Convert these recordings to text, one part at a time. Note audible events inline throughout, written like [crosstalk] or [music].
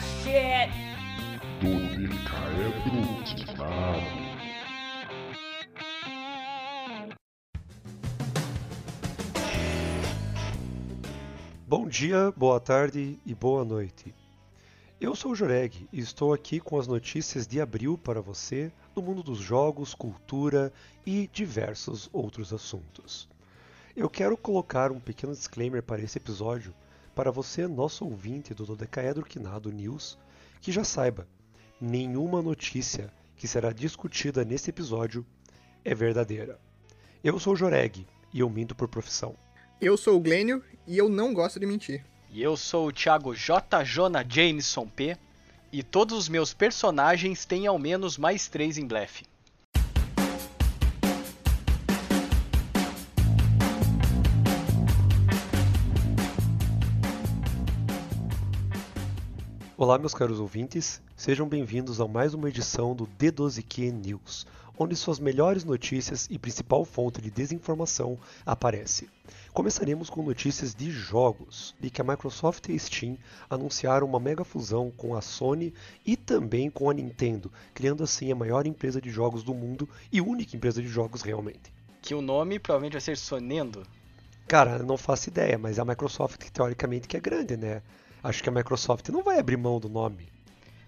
shit! Bom dia, boa tarde e boa noite. Eu sou o Joreg e estou aqui com as notícias de abril para você no mundo dos jogos, cultura e diversos outros assuntos. Eu quero colocar um pequeno disclaimer para esse episódio para você, nosso ouvinte do Dodecaedro Quinado News, que já saiba, nenhuma notícia que será discutida nesse episódio é verdadeira. Eu sou o Joreg e eu minto por profissão. Eu sou o Glênio e eu não gosto de mentir. E eu sou o Thiago J. Jona Jameson P. E todos os meus personagens têm ao menos mais três em blefe. Olá, meus caros ouvintes, sejam bem-vindos a mais uma edição do D12Q News, onde suas melhores notícias e principal fonte de desinformação aparece. Começaremos com notícias de jogos, de que a Microsoft e a Steam anunciaram uma mega fusão com a Sony e também com a Nintendo, criando assim a maior empresa de jogos do mundo e única empresa de jogos realmente. Que o nome provavelmente vai ser Sonendo. Cara, não faço ideia, mas a Microsoft teoricamente que é grande, né? Acho que a Microsoft não vai abrir mão do nome.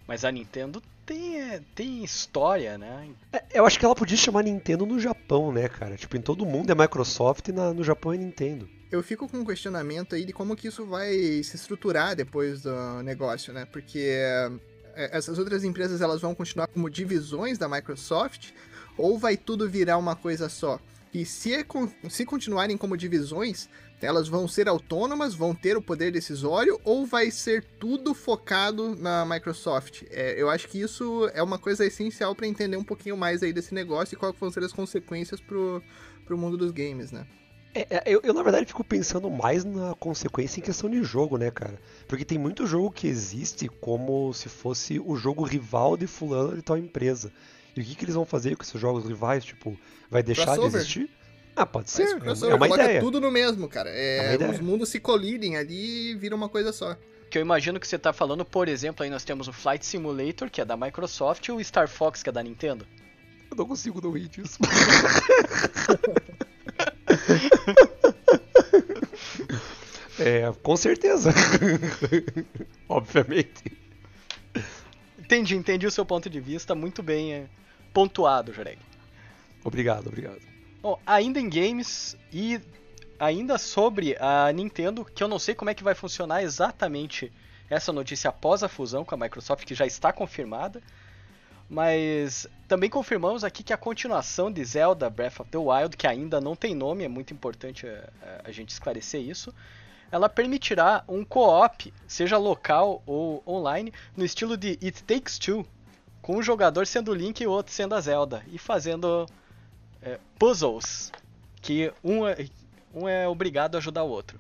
Mas a Nintendo tem, é, tem história, né? É, eu acho que ela podia chamar Nintendo no Japão, né, cara? Tipo, em todo mundo é Microsoft e na, no Japão é Nintendo. Eu fico com um questionamento aí de como que isso vai se estruturar depois do negócio, né? Porque é, essas outras empresas elas vão continuar como divisões da Microsoft ou vai tudo virar uma coisa só? E se, é se continuarem como divisões, elas vão ser autônomas, vão ter o poder decisório ou vai ser tudo focado na Microsoft? É, eu acho que isso é uma coisa essencial para entender um pouquinho mais aí desse negócio e quais vão ser as consequências pro, pro mundo dos games, né? É, é, eu, eu, na verdade, fico pensando mais na consequência em questão de jogo, né, cara? Porque tem muito jogo que existe como se fosse o jogo rival de fulano de tal empresa. E o que, que eles vão fazer com esses jogos rivais? Tipo, vai deixar Crossover. de existir? Ah, pode ser. É, crossover, é uma coloca ideia. tudo no mesmo, cara. É, É os mundos se colidem ali e viram uma coisa só. Que eu imagino que você tá falando, por exemplo, aí nós temos o Flight Simulator, que é da Microsoft, e o Star Fox, que é da Nintendo. Eu não consigo não rir disso. [laughs] [laughs] é, com certeza. [laughs] Obviamente. Entendi, entendi o seu ponto de vista, muito bem é, pontuado, Joreg. Obrigado, obrigado. Bom, ainda em games e ainda sobre a Nintendo, que eu não sei como é que vai funcionar exatamente essa notícia após a fusão com a Microsoft, que já está confirmada. Mas também confirmamos aqui que a continuação de Zelda Breath of the Wild, que ainda não tem nome, é muito importante a, a- a gente esclarecer isso, ela permitirá um co-op, seja local ou online, no estilo de It Takes Two, com um jogador sendo o Link e o outro sendo a Zelda, e fazendo é, puzzles, que um é, um é obrigado a ajudar o outro.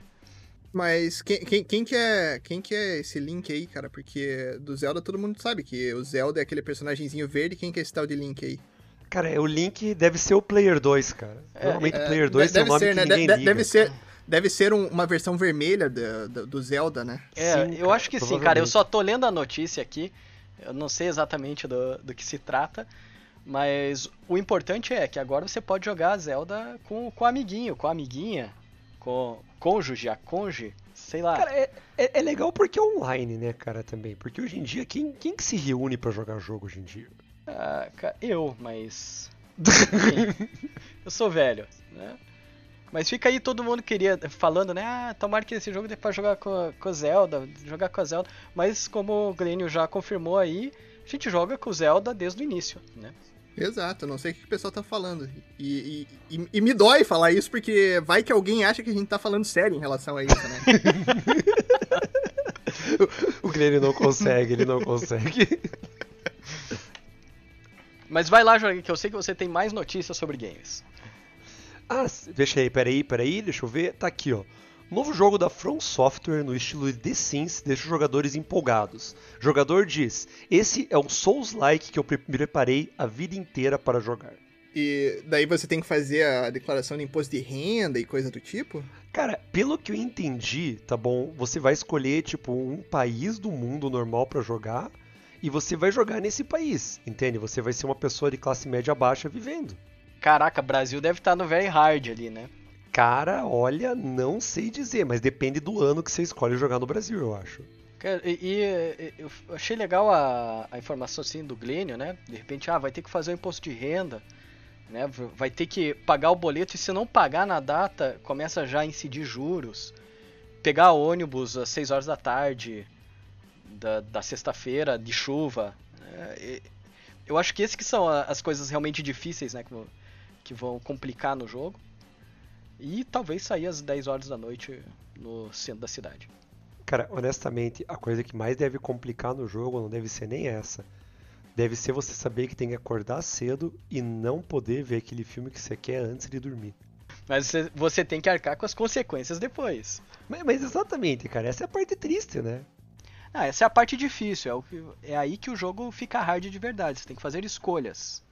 Mas quem, quem, quem, que é, quem que é esse Link aí, cara? Porque do Zelda todo mundo sabe que o Zelda é aquele personagemzinho verde. Quem que é esse tal de Link aí? Cara, é, o Link deve ser o Player 2, cara. É, Normalmente É, o Player 2 de- tem um nome ser, que né? ninguém De- liga. Deve ser, deve ser um- uma versão vermelha do, do, do Zelda, né? É, Sim, eu cara, acho que sim, cara. Eu só tô lendo a notícia aqui. Eu não sei exatamente do, do que se trata. Mas o importante é que agora você pode jogar a Zelda com, com o amiguinho, com a amiguinha, com o cônjuge, a conge, sei lá. Cara, é, é- é legal porque é online, né, cara, também. Porque hoje em dia, quem, quem que se reúne pra jogar jogo hoje em dia? Ah, eu, mas. Enfim, [laughs] eu sou velho, né? Mas fica aí todo mundo queria falando, né? Ah, tomara que esse jogo dê pra jogar com, com o Zelda, jogar com a Zelda. Mas como o Glênio já confirmou aí, a gente joga com o Zelda desde o início, né? Exato, eu não sei o que o pessoal tá falando. E, e, e- e me dói falar isso, porque vai que alguém acha que a gente tá falando sério em relação a isso, né? [laughs] O Glenn não consegue, ele não consegue. Mas vai lá, Jorge, que eu sei que você tem mais notícias sobre games. Ah, deixa aí, peraí, peraí, deixa eu ver. Tá aqui, ó. Novo jogo da From Software no estilo de The Sims deixa os jogadores empolgados. O jogador diz: Esse é um Souls-like que eu me preparei a vida inteira para jogar. E daí você tem que fazer a declaração de imposto de renda e coisa do tipo? Cara, pelo que eu entendi, tá bom? Você vai escolher, tipo, um país do mundo normal pra jogar e você vai jogar nesse país, entende? Você vai ser uma pessoa de classe média baixa vivendo. Caraca, Brasil deve estar no very hard ali, né? Cara, olha, não sei dizer, mas depende do ano que você escolhe jogar no Brasil, eu acho. Cara, e, e, eu achei legal a, a informação assim do Glênio, né? De repente, ah, vai ter que fazer o imposto de renda, né? Vai ter que pagar o boleto e se não pagar na data, começa já a incidir juros. Pegar ônibus às 6 horas da tarde, da, da sexta-feira, de chuva. É, eu acho que esses que são as coisas realmente difíceis, né? Que, que vão complicar no jogo. E talvez sair às 10 horas da noite no centro da cidade. Cara, honestamente, a coisa que mais deve complicar no jogo não deve ser nem essa. Deve ser você saber que tem que acordar cedo e não poder ver aquele filme que você quer antes de dormir. Mas você, tem que arcar com as consequências depois. Mas, mas, exatamente, cara, essa é a parte triste, né? Ah, essa é a parte difícil, é, o que, é aí que o jogo fica hard de verdade, você tem que fazer escolhas.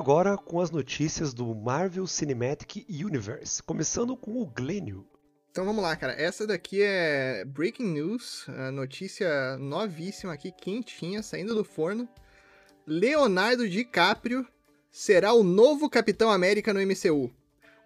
Agora com as notícias do Marvel Cinematic Universe, começando com o Glênio. Então vamos lá, cara. Essa daqui é Breaking News, notícia novíssima aqui, quentinha, saindo do forno. Leonardo DiCaprio será o novo Capitão América no MCU.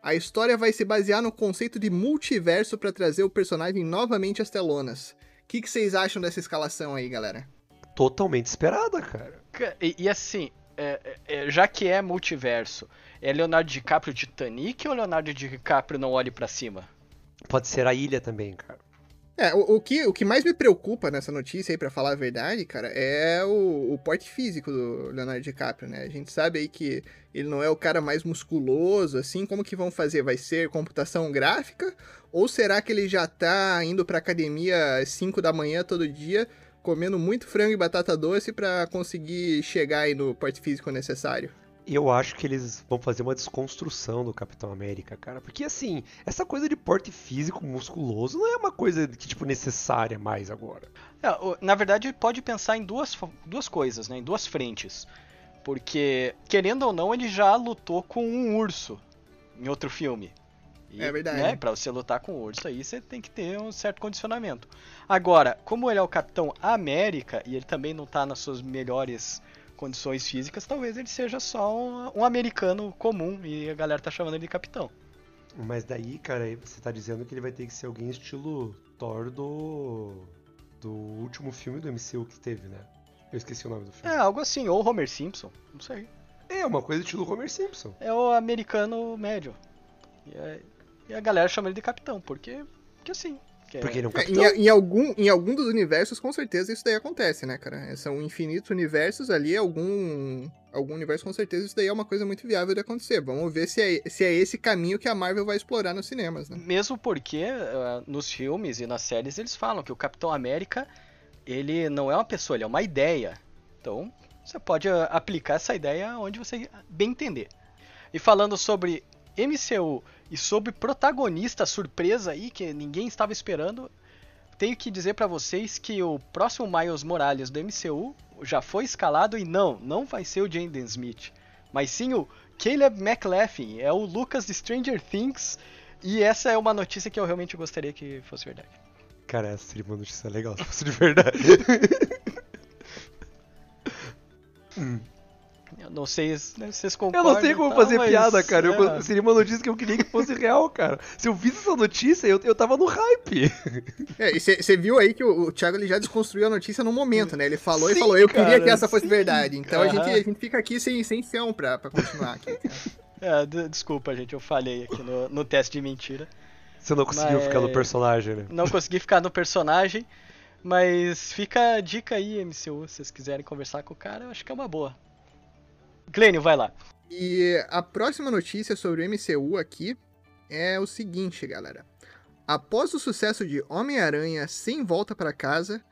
A história vai se basear no conceito de multiverso para trazer o personagem novamente às telonas. O que, que vocês acham dessa escalação aí, galera? Totalmente esperada, cara. E, e assim, é, é, já que é multiverso, é Leonardo DiCaprio Titanic ou Leonardo DiCaprio não olhe para cima? Pode ser a ilha também, cara. É, o, o, que, o que mais me preocupa nessa notícia aí, pra falar a verdade, cara, é o, o porte físico do Leonardo DiCaprio, né? A gente sabe aí que ele não é o cara mais musculoso, assim, como que vão fazer? Vai ser computação gráfica? Ou será que ele já tá indo pra academia às 5 da manhã todo dia comendo muito frango e batata doce para conseguir chegar aí no porte físico necessário. Eu acho que eles vão fazer uma desconstrução do Capitão América, cara. Porque assim, essa coisa de porte físico musculoso não é uma coisa que, tipo, necessária mais agora. É, na verdade, pode pensar em duas, duas coisas, né? Em duas frentes. Porque, querendo ou não, ele já lutou com um urso em outro filme. E, é verdade. Né, pra você lutar com o urso aí, você tem que ter um certo condicionamento. Agora, como ele é o Capitão América e ele também não tá nas suas melhores condições físicas, talvez ele seja só um, um americano comum e a galera tá chamando ele de capitão. Mas daí, cara, você tá dizendo que ele vai ter que ser alguém estilo Thor do. do último filme do MCU que teve, né? Eu esqueci o nome do filme. É, algo assim, ou Homer Simpson, não sei. É, uma coisa estilo Homer Simpson. É o americano médio. E é, e a galera chama ele de capitão, porque, porque assim. Porque ele é um capitão. É, em, em, algum, em algum dos universos, com certeza, isso daí acontece, né, cara? São infinitos universos ali, algum, algum universo, com certeza, isso daí é uma coisa muito viável de acontecer. Vamos ver se é, se é esse caminho que a Marvel vai explorar nos cinemas, né? Mesmo porque uh, nos filmes e nas séries eles falam que o Capitão América, ele não é uma pessoa, ele é uma ideia. Então, você pode uh, aplicar essa ideia onde você bem entender. E falando sobre MCU e sobre protagonista surpresa aí que ninguém estava esperando, tenho que dizer para vocês que o próximo Miles Morales do MCU já foi escalado e não, não vai ser o Jaden Smith, mas sim o Caleb McLaughlin, é o Lucas de Stranger Things, e essa é uma notícia que eu realmente gostaria que fosse verdade. Cara, essa seria uma notícia legal se fosse de verdade. [laughs] hum. Eu não sei se vocês concordam. Eu não sei como tal, fazer piada, cara. É. Eu, seria uma notícia que eu queria que fosse real, cara. Se eu visse essa notícia, eu, eu tava no hype. É, e você viu aí que o, o Thiago ele já desconstruiu a notícia no momento, né? Ele falou sim, e falou, eu cara, queria que essa fosse sim, verdade. Então a gente, a gente fica aqui sem, sem chão pra, pra continuar aqui. É, desculpa, gente, eu falhei aqui no, no teste de mentira. Você não conseguiu mas... ficar no personagem, né? Não consegui ficar no personagem. Mas fica a dica aí, MCU, se vocês quiserem conversar com o cara, eu acho que é uma boa. Glênio, vai lá. E a próxima notícia sobre o MCU aqui é o seguinte, galera. Após o sucesso de Homem-Aranha Sem Volta para Casa,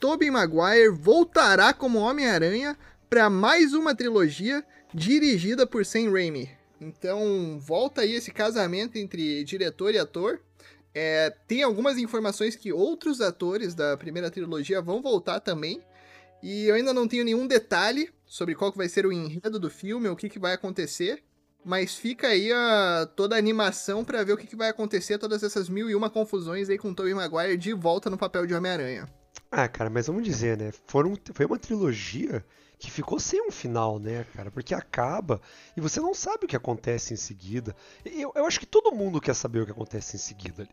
Tobey Maguire voltará como Homem-Aranha para mais uma trilogia dirigida por Sam Raimi. Então, volta aí esse casamento entre diretor e ator. É, tem algumas informações que outros atores da primeira trilogia vão voltar também. E eu ainda não tenho nenhum detalhe sobre qual que vai ser o enredo do filme, o que, que vai acontecer. Mas fica aí a, toda a animação para ver o que, que vai acontecer, todas essas mil e uma confusões aí com o Tobey Maguire de volta no papel de Homem-Aranha. Ah, cara, mas vamos dizer, né? Foram, foi uma trilogia que ficou sem um final, né, cara? Porque acaba e você não sabe o que acontece em seguida. Eu, eu acho que todo mundo quer saber o que acontece em seguida.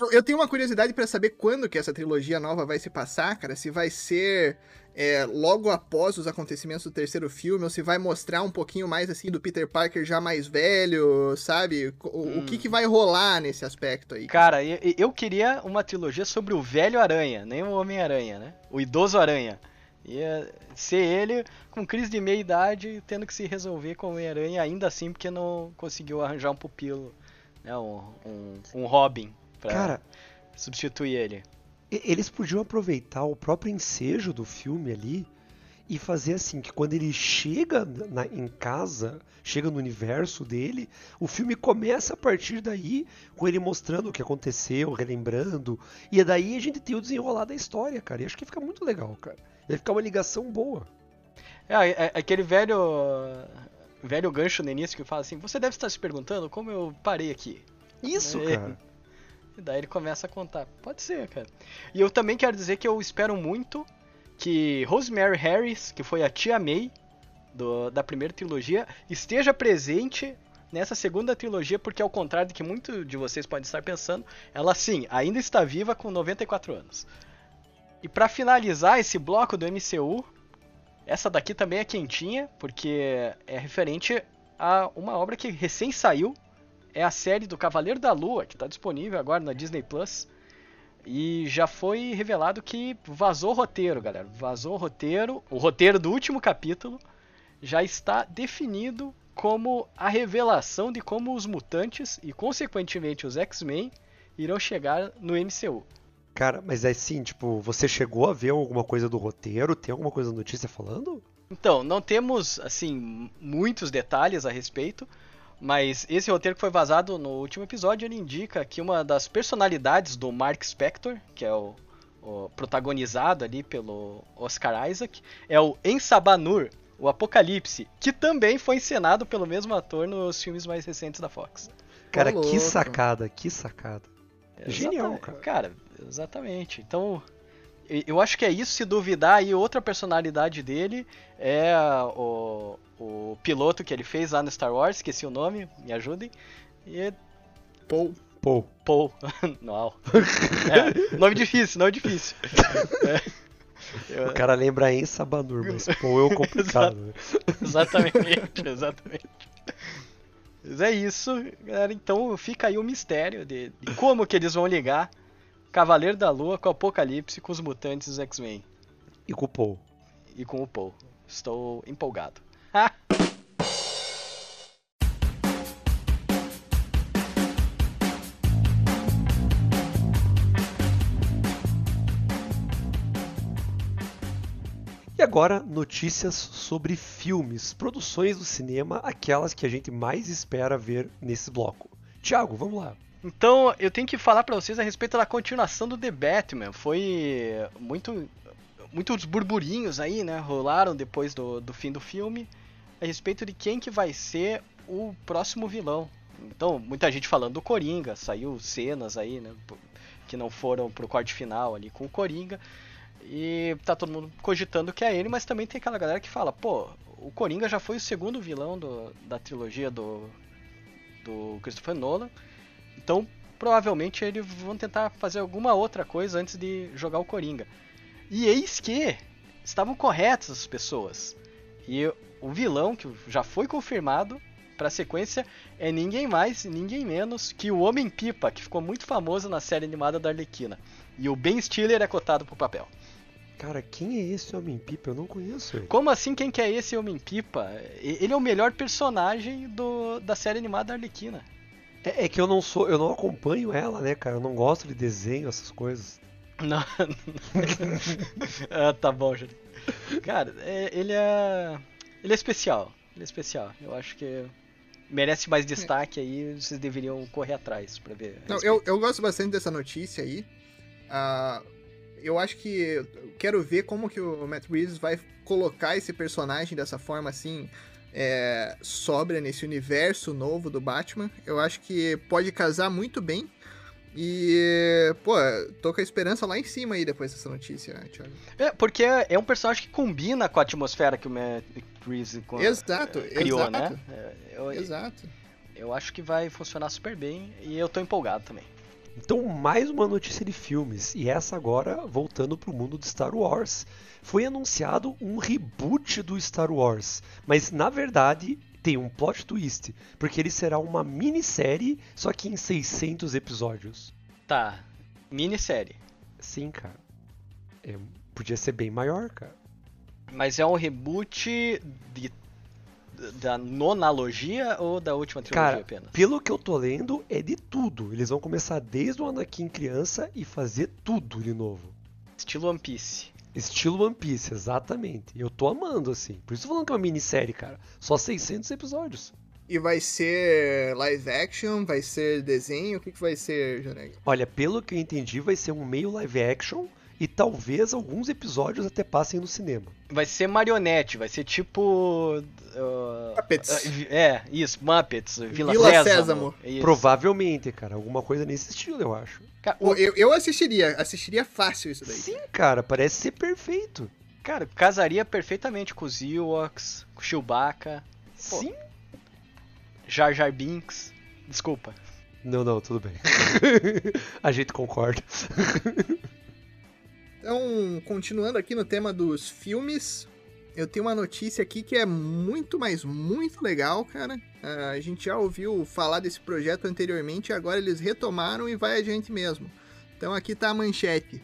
Eu, eu tenho uma curiosidade para saber quando que essa trilogia nova vai se passar, cara. Se vai ser é, logo após os acontecimentos do terceiro filme, ou se vai mostrar um pouquinho mais assim do Peter Parker já mais velho, sabe? O, hum. o que, que vai rolar nesse aspecto aí? Cara, eu, eu queria uma trilogia sobre o velho Aranha, nem o Homem-Aranha, né? O idoso Aranha. Ia ser ele com crise de meia idade, tendo que se resolver com o Homem-Aranha, ainda assim porque não conseguiu arranjar um pupilo, né? Um, um, um Robin pra Cara, substituir ele. Eles podiam aproveitar o próprio ensejo do filme ali e fazer assim, que quando ele chega na, em casa, chega no universo dele, o filme começa a partir daí, com ele mostrando o que aconteceu, relembrando, e daí a gente tem o desenrolar da história, cara. E acho que fica muito legal, cara. Vai ficar uma ligação boa. É, é, é, aquele velho velho gancho no início que fala assim: Você deve estar se perguntando como eu parei aqui. Isso, é. cara. E daí ele começa a contar. Pode ser, cara. E eu também quero dizer que eu espero muito que Rosemary Harris, que foi a tia May do, da primeira trilogia, esteja presente nessa segunda trilogia, porque ao contrário do que muitos de vocês podem estar pensando, ela sim, ainda está viva com 94 anos. E para finalizar esse bloco do MCU, essa daqui também é quentinha, porque é referente a uma obra que recém saiu, é a série do Cavaleiro da Lua, que está disponível agora na Disney Plus. E já foi revelado que vazou o roteiro, galera. Vazou o roteiro. O roteiro do último capítulo já está definido como a revelação de como os mutantes e, consequentemente, os X-Men irão chegar no MCU. Cara, mas é assim, tipo, você chegou a ver alguma coisa do roteiro? Tem alguma coisa da notícia falando? Então, não temos, assim, muitos detalhes a respeito, mas esse roteiro que foi vazado no último episódio, ele indica que uma das personalidades do Mark Spector, que é o, o protagonizado ali pelo Oscar Isaac, é o Ensabanur, o Apocalipse, que também foi encenado pelo mesmo ator nos filmes mais recentes da Fox. Cara, que sacada, que sacada. Genial, cara. Cara, exatamente. Então, eu acho que é isso, se duvidar, aí outra personalidade dele é o, o piloto que ele fez lá no Star Wars, esqueci o nome, me ajudem. E é... Paul. Paul. Paul. [laughs] Não. [laughs] É, nome difícil, nome difícil. [laughs] É. O cara lembra em Sabanur, mas Paul é o complicado. Né? exatamente, exatamente. Mas é isso, galera. Então fica aí o mistério de, de como que eles vão ligar Cavaleiro da Lua com o Apocalipse, com os mutantes dos X-Men. E com o Paul. E com o Paul. Estou empolgado. [laughs] E agora, notícias sobre filmes, produções do cinema, aquelas que a gente mais espera ver nesse bloco. Tiago, vamos lá. Então, eu tenho que falar para vocês a respeito da continuação do The Batman. Foi muito muitos burburinhos aí, né, rolaram depois do, do fim do filme a respeito de quem que vai ser o próximo vilão. Então, muita gente falando do Coringa, saiu cenas aí, né, que não foram pro corte final ali com o Coringa. E tá todo mundo cogitando que é ele, mas também tem aquela galera que fala, pô, o Coringa já foi o segundo vilão do, da trilogia do, do Christopher Nolan. Então, provavelmente eles vão tentar fazer alguma outra coisa antes de jogar o Coringa. E eis que estavam corretas as pessoas. E o vilão que já foi confirmado para a sequência é ninguém mais, ninguém menos que o Homem-Pipa, que ficou muito famoso na série animada da Arlequina. E o Ben Stiller é cotado pro papel. Cara, quem é esse Homem-Pipa? Eu não conheço ele. Como assim quem que é esse Homem-Pipa? Ele é o melhor personagem do, da série animada da Arlequina. É, é, que eu não sou, eu não acompanho ela, né, cara? Eu não gosto de desenho, essas coisas. [laughs] Não. ah, tá bom, Júlio. Cara, é, ele é. Ele é especial. Ele é especial. Eu acho que merece mais destaque aí, vocês deveriam correr atrás pra ver. Não, eu, eu gosto bastante dessa notícia aí. Ah, eu acho que. eu Quero ver como que o Matt Reeves vai colocar esse personagem dessa forma assim. É, sóbria nesse universo novo do Batman. Eu acho que pode casar muito bem. E, pô, tô com a esperança lá em cima aí depois dessa notícia, Thiago. É, porque é é um personagem que combina com a atmosfera que o Matt Reeves Exato, criou, exato. né? É, Eu, Exato. eu acho que vai funcionar super bem e eu tô empolgado também. Então, mais uma notícia de filmes, e essa agora voltando para o mundo de Star Wars. Foi anunciado um reboot do Star Wars, mas na verdade tem um plot twist, porque ele será uma minissérie, só que em 600 episódios. Tá, minissérie. Sim, cara. É, podia ser bem maior, cara. Mas é um reboot de, da nonalogia ou da última trilogia Cara, apenas? pelo que eu tô lendo, é de tudo. Eles vão começar desde o Anakin criança e fazer tudo de novo. Estilo One Piece. Estilo One Piece, exatamente. Eu tô amando, assim. Por isso eu tô falando que é uma minissérie, cara. Só 600 episódios. E vai ser live action, vai ser desenho, o que, que vai ser, Joreg? Olha, pelo que eu entendi, vai ser um meio live action e talvez alguns episódios até passem no cinema. Vai ser marionete, vai ser tipo. uh, Muppets. uh, é, isso, Muppets, Vila, Vila Sésamo. Sésamo. Isso. Provavelmente, cara. Alguma coisa nesse estilo, eu acho. O- Eu, eu assistiria, assistiria fácil isso daí. Sim, cara. Parece ser perfeito. Cara, casaria perfeitamente com os Ewoks, com o Chewbacca, Pô. Sim. Jar Jar Binks. Desculpa. Não, não, tudo bem. [laughs] A gente concorda. [laughs] Então, continuando aqui no tema dos filmes, eu tenho uma notícia aqui que é muito, mas muito legal, cara. Ah, a gente já ouviu falar desse projeto anteriormente, agora eles retomaram e vai adiante mesmo. Então aqui tá a manchete.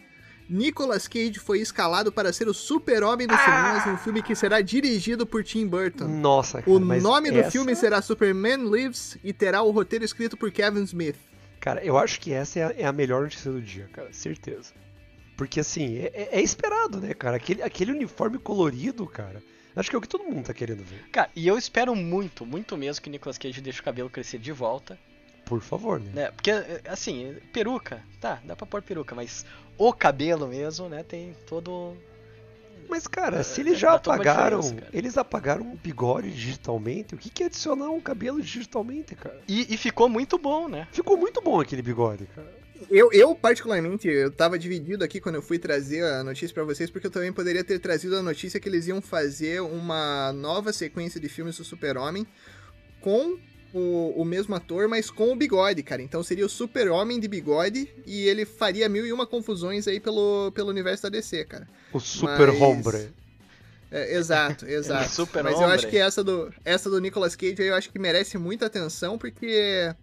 Nicolas Cage foi escalado para ser o super-homem dos cinemas em um filme que será dirigido por Tim Burton. Nossa, cara. O nome do essa- filme será Superman Lives e terá o roteiro escrito por Kevin Smith. Cara, eu acho que essa é a, é a melhor notícia do dia, cara. Certeza. Porque assim, é, é- é esperado, né, cara? Aquele, aquele uniforme colorido, cara. Acho que é o que todo mundo tá querendo ver. Cara, e eu espero muito, muito mesmo que Nicolas Cage deixe o cabelo crescer de volta. Por favor, né? né? Porque, assim, peruca, tá, dá pra pôr peruca, mas o cabelo mesmo, né, tem todo. Mas, cara, se É, eles já toda uma apagaram. Eles apagaram um bigode digitalmente. O que, que é adicionar um cabelo digitalmente, cara? E, e ficou muito bom, né? Ficou muito bom aquele bigode, cara. Eu, eu, particularmente, eu tava dividido aqui quando eu fui trazer a notícia pra vocês, porque eu também poderia ter trazido a notícia que eles iam fazer uma nova sequência de filmes do Super-Homem com o, o mesmo ator, mas com o bigode, cara. Então seria o Super-Homem de bigode e ele faria mil e uma confusões aí pelo, pelo universo da DC, cara. O super Mas- hombre. É, exato, [laughs] exato. Super Mas eu acho que essa do, essa do Nicolas Cage aí eu acho que merece muita atenção, porque.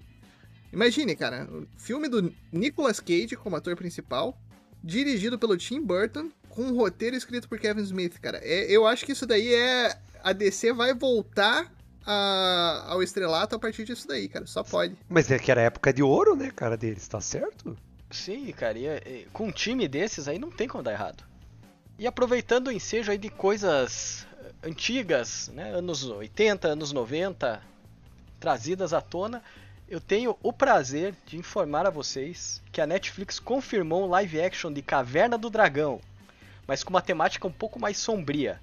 Imagine, cara, o filme do Nicolas Cage como ator principal, dirigido pelo Tim Burton, com um roteiro escrito por Kevin Smith, cara. É, eu acho que isso daí é. A DC vai voltar a- ao estrelato a partir disso daí, cara. Só pode. Mas é que era a época de ouro, né, cara, deles, tá certo? Sim, cara, e, e com um time desses aí não tem como dar errado. E aproveitando o ensejo aí de coisas eh, antigas, né, anos 80, anos 90, trazidas à tona, eu tenho o prazer de informar a vocês que a Netflix confirmou um live action de Caverna do Dragão, mas com uma temática um pouco mais sombria.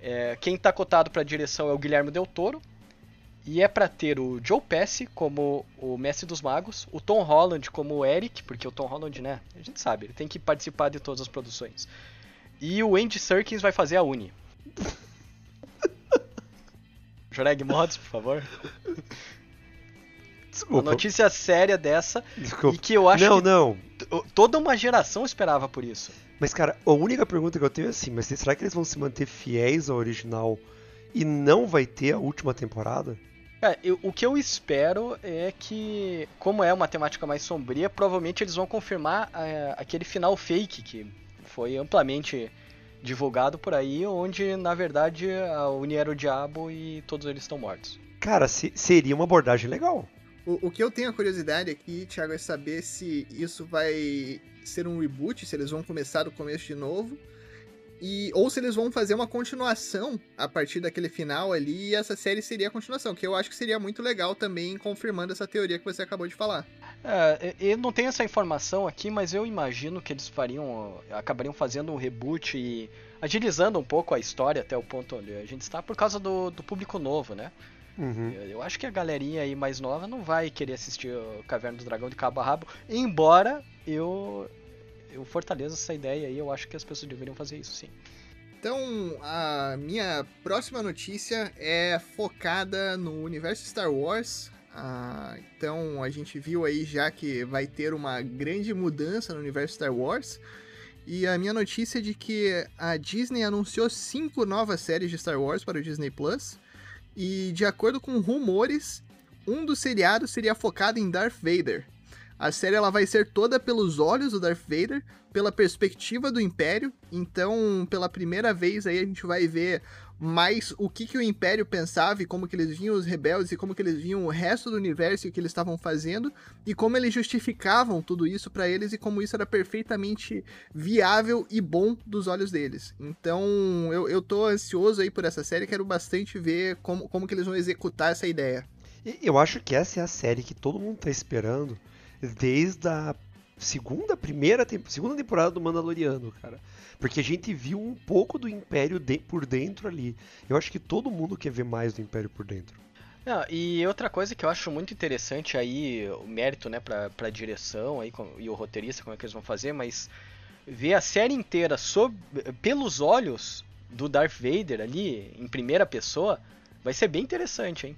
É, quem está cotado para a direção é o Guilherme Del Toro, e é para ter o Joe Pesci como o Mestre dos Magos, o Tom Holland como o Eric, porque o Tom Holland, né, a gente sabe, ele tem que participar de todas as produções. E o Andy Serkins vai fazer a Uni. [laughs] Joreg Mods, por favor. [laughs] Uma Desculpa. notícia séria dessa e Desculpa. que eu acho Não, que não. toda uma geração esperava por isso. Mas, cara, a única pergunta que eu tenho é assim, mas será que eles vão se manter fiéis ao original e não vai ter a última temporada? Cara, eu- o que eu espero é que, como é uma temática mais sombria, provavelmente eles vão confirmar é, aquele final fake que foi amplamente divulgado por aí, onde na verdade a Uni era o diabo e todos eles estão mortos. Cara, se- seria uma abordagem legal. O, o que eu tenho a curiosidade aqui, Thiago, é saber se isso vai ser um reboot, se eles vão começar do começo de novo. e ou se eles vão fazer uma continuação a partir daquele final ali e essa série seria a continuação, que eu acho que seria muito legal também, confirmando essa teoria que você acabou de falar. É, eu não tenho essa informação aqui, mas eu imagino que eles fariam, acabariam fazendo um reboot e agilizando um pouco a história até o ponto onde a gente está por causa do, do público novo, né? Uhum. Eu, eu acho que a galerinha aí mais nova não vai querer assistir o Caverna do Dragão de cabo a rabo, embora eu eu fortaleço essa ideia aí, eu acho que as pessoas deveriam fazer isso sim. Então, a minha próxima notícia é focada no universo Star Wars. Ah, então, a gente viu aí já que vai ter uma grande mudança no universo Star Wars. E a minha notícia é de que a Disney anunciou cinco novas séries de Star Wars para o Disney Plus. E de acordo com rumores, um dos seriados seria focado em Darth Vader. A série ela vai ser toda pelos olhos do Darth Vader, pela perspectiva do Império. Então, pela primeira vez aí a gente vai ver mais o que, que o Império pensava e como que eles viam os rebeldes e como que eles viam o resto do universo e o que eles estavam fazendo e como eles justificavam tudo isso para eles e como isso era perfeitamente viável e bom dos olhos deles. Então, eu, eu tô ansioso aí por essa série, quero bastante ver como, como que eles vão executar essa ideia. Eu acho que essa é a série que todo mundo tá esperando desde a segunda, primeira, segunda temporada do Mandaloriano, cara. Porque a gente viu um pouco do Império de, por dentro ali. Eu acho que todo mundo quer ver mais do Império por dentro. Não, e outra coisa que eu acho muito interessante aí, o mérito, né, pra, pra direção aí, e o roteirista, como é que eles vão fazer, mas ver a série inteira sob, pelos olhos do Darth Vader ali, em primeira pessoa, vai ser bem interessante, hein?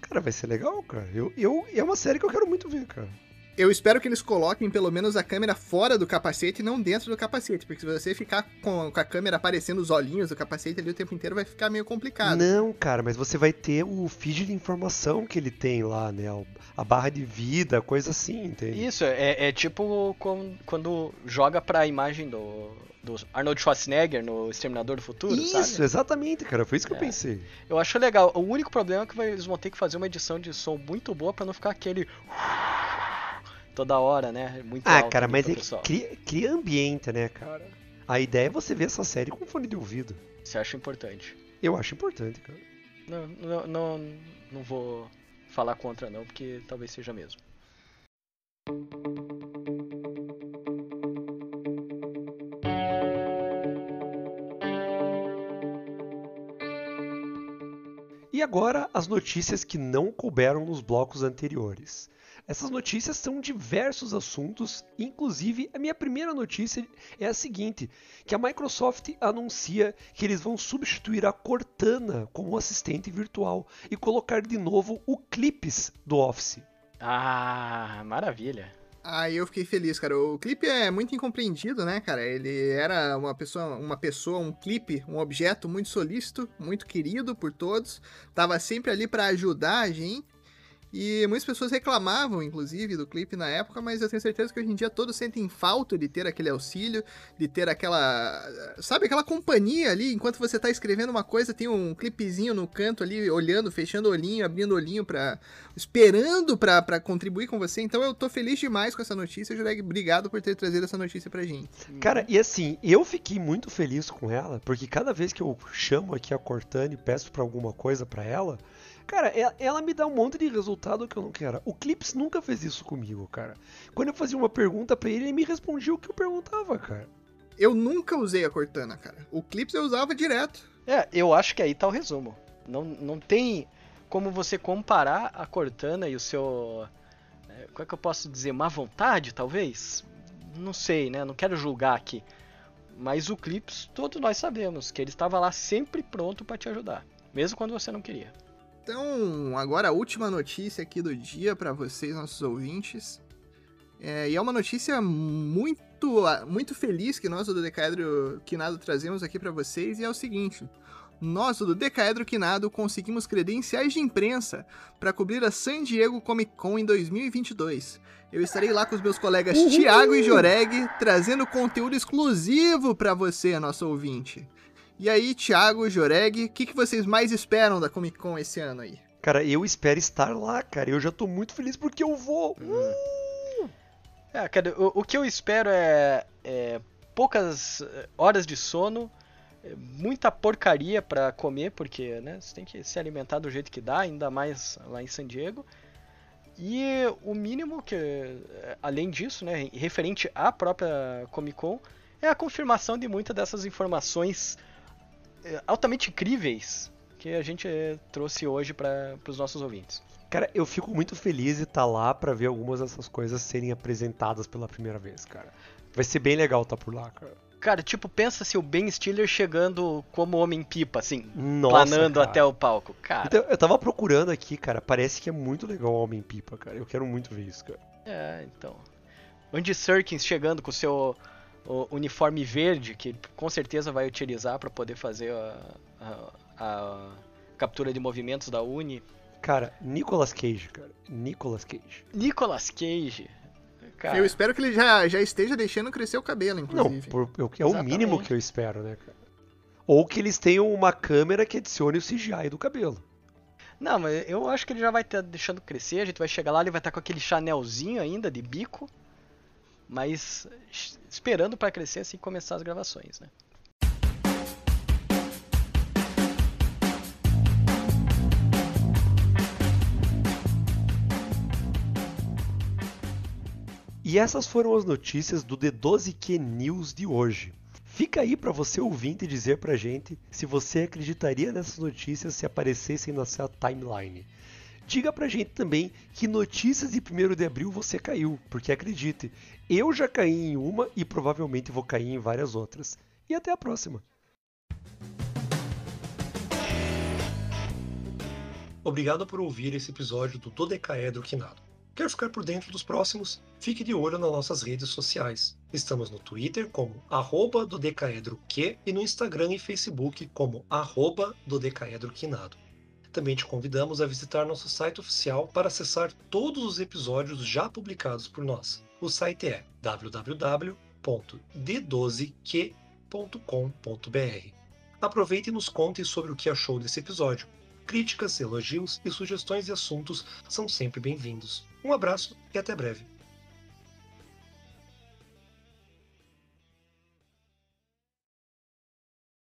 Cara, vai ser legal, cara. Eu, eu, é uma série que eu quero muito ver, cara. Eu espero que eles coloquem pelo menos a câmera fora do capacete e não dentro do capacete, porque se você ficar com, com, a câmera aparecendo os olhinhos do capacete ali o tempo inteiro vai ficar meio complicado. Não, cara, mas você vai ter o feed de informação que ele tem lá, né? A barra de vida, coisa assim, entende? Isso, é, é tipo quando joga pra imagem do, do Arnold Schwarzenegger no Exterminador do Futuro, isso, sabe? Isso, exatamente, cara. Foi isso que é. eu pensei. Eu acho legal. O único problema é que eles vão ter que fazer uma edição de som muito boa para não ficar aquele toda hora, né? Muito ah, cara, mas é cria, cria ambiente, né, cara? A ideia é você ver essa série com fone de ouvido. Você acha importante? Eu acho importante, cara. Não, não, não, não vou falar contra não, porque talvez seja mesmo. E agora as notícias que não couberam nos blocos anteriores. Essas notícias são diversos assuntos, inclusive a minha primeira notícia é a seguinte: que a Microsoft anuncia que eles vão substituir a Cortana como assistente virtual e colocar de novo o Clips do Office. Ah, maravilha. Ah, eu fiquei feliz, cara. O clipe é muito incompreendido, né, cara? Ele era uma pessoa, uma pessoa, um clipe, um objeto muito solícito, muito querido por todos. Tava sempre ali para ajudar a gente. E muitas pessoas reclamavam, inclusive, do clipe na época, mas eu tenho certeza que hoje em dia todos sentem falta de ter aquele auxílio, de ter aquela. Sabe, aquela companhia ali, enquanto você tá escrevendo uma coisa, tem um clipezinho no canto ali, olhando, fechando olhinho, abrindo olhinho para esperando para contribuir com você. Então eu tô feliz demais com essa notícia, Jureg. Obrigado por ter trazido essa notícia pra gente. Cara, e assim, eu fiquei muito feliz com ela, porque cada vez que eu chamo aqui a Cortana e peço pra alguma coisa para ela. Cara, ela me dá um monte de resultado que eu não quero. O Clips nunca fez isso comigo, cara. Quando eu fazia uma pergunta para ele, ele me respondia o que eu perguntava, cara. Eu nunca usei a Cortana, cara. O Clips eu usava direto. É, eu acho que aí tá o resumo. Não, não tem como você comparar a Cortana e o seu. É, como é que eu posso dizer? Má vontade, talvez? Não sei, né? Não quero julgar aqui. Mas o Clips, todos nós sabemos que ele estava lá sempre pronto para te ajudar. Mesmo quando você não queria. Então, agora a última notícia aqui do dia para vocês, nossos ouvintes. É, e é uma notícia muito, muito feliz que nós do Decaedro Quinado trazemos aqui para vocês, e é o seguinte. Nós do Decaedro Quinado conseguimos credenciais de imprensa para cobrir a San Diego Comic Con em 2022. Eu estarei lá com os meus colegas. Thiago e Joreg, trazendo conteúdo exclusivo para você, nosso ouvinte. E aí, Thiago, Joreg, o que, que vocês mais esperam da Comic Con esse ano aí? Cara, eu espero estar lá, cara. Eu já tô muito feliz porque eu vou. Uh! É, cara, o, o, que eu espero é, é, poucas eh, horas de sono, é, muita porcaria para comer, porque né, você tem que se alimentar do jeito que dá, ainda mais lá em San Diego. E o mínimo que, além disso, né, referente à própria Comic Con, é a confirmação de muitas dessas informações altamente incríveis que a gente é, trouxe hoje para os nossos ouvintes. Cara, eu fico muito feliz de estar tá lá para ver algumas dessas coisas serem apresentadas pela primeira vez, cara. Vai ser bem legal estar tá por lá, cara. Cara, tipo, pensa se o Ben Stiller chegando como Homem-Pipa, assim, Nossa, planando cara. até o palco. Cara. Então, eu tava procurando aqui, cara, parece que é muito legal o Homem-Pipa, cara. Eu quero muito ver isso, cara. É, então. Andy Serkins chegando com o seu o uniforme verde, que com certeza vai utilizar para poder fazer a, a, a, captura de movimentos da Uni. Cara, Nicolas Cage, cara. Nicolas Cage. Nicolas Cage. Cara. Eu espero que ele já, já esteja deixando crescer o cabelo, inclusive. Não, por, é o mínimo que eu espero, né, cara? Ou que eles tenham uma câmera que adicione o CGI do cabelo. Não, mas eu acho que ele já vai estar deixando crescer, a gente vai chegar lá, ele vai estar com aquele chanelzinho ainda de bico, mas esperando para crescer assim começar as gravações, né? E essas foram as notícias do D12Q News de hoje. Fica aí para você ouvinte dizer pra gente se você acreditaria nessas notícias se aparecessem na sua timeline. Diga pra gente também que notícias de 1 de abril você caiu, porque acredite, eu já caí em uma e provavelmente vou cair em várias outras. E até a próxima! Obrigado por ouvir esse episódio do Dodecaedro Quinado. Quer ficar por dentro dos próximos? Fique de olho nas nossas redes sociais. Estamos no Twitter como arroba do Decaedroq e no Instagram e Facebook como arroba do Decaedroquinado. Também te convidamos a visitar nosso site oficial para acessar todos os episódios já publicados por nós. O site é www.d12q.com.br. Aproveite e nos conte sobre o que achou desse episódio. Críticas, elogios e sugestões de assuntos são sempre bem-vindos. Um abraço e até breve.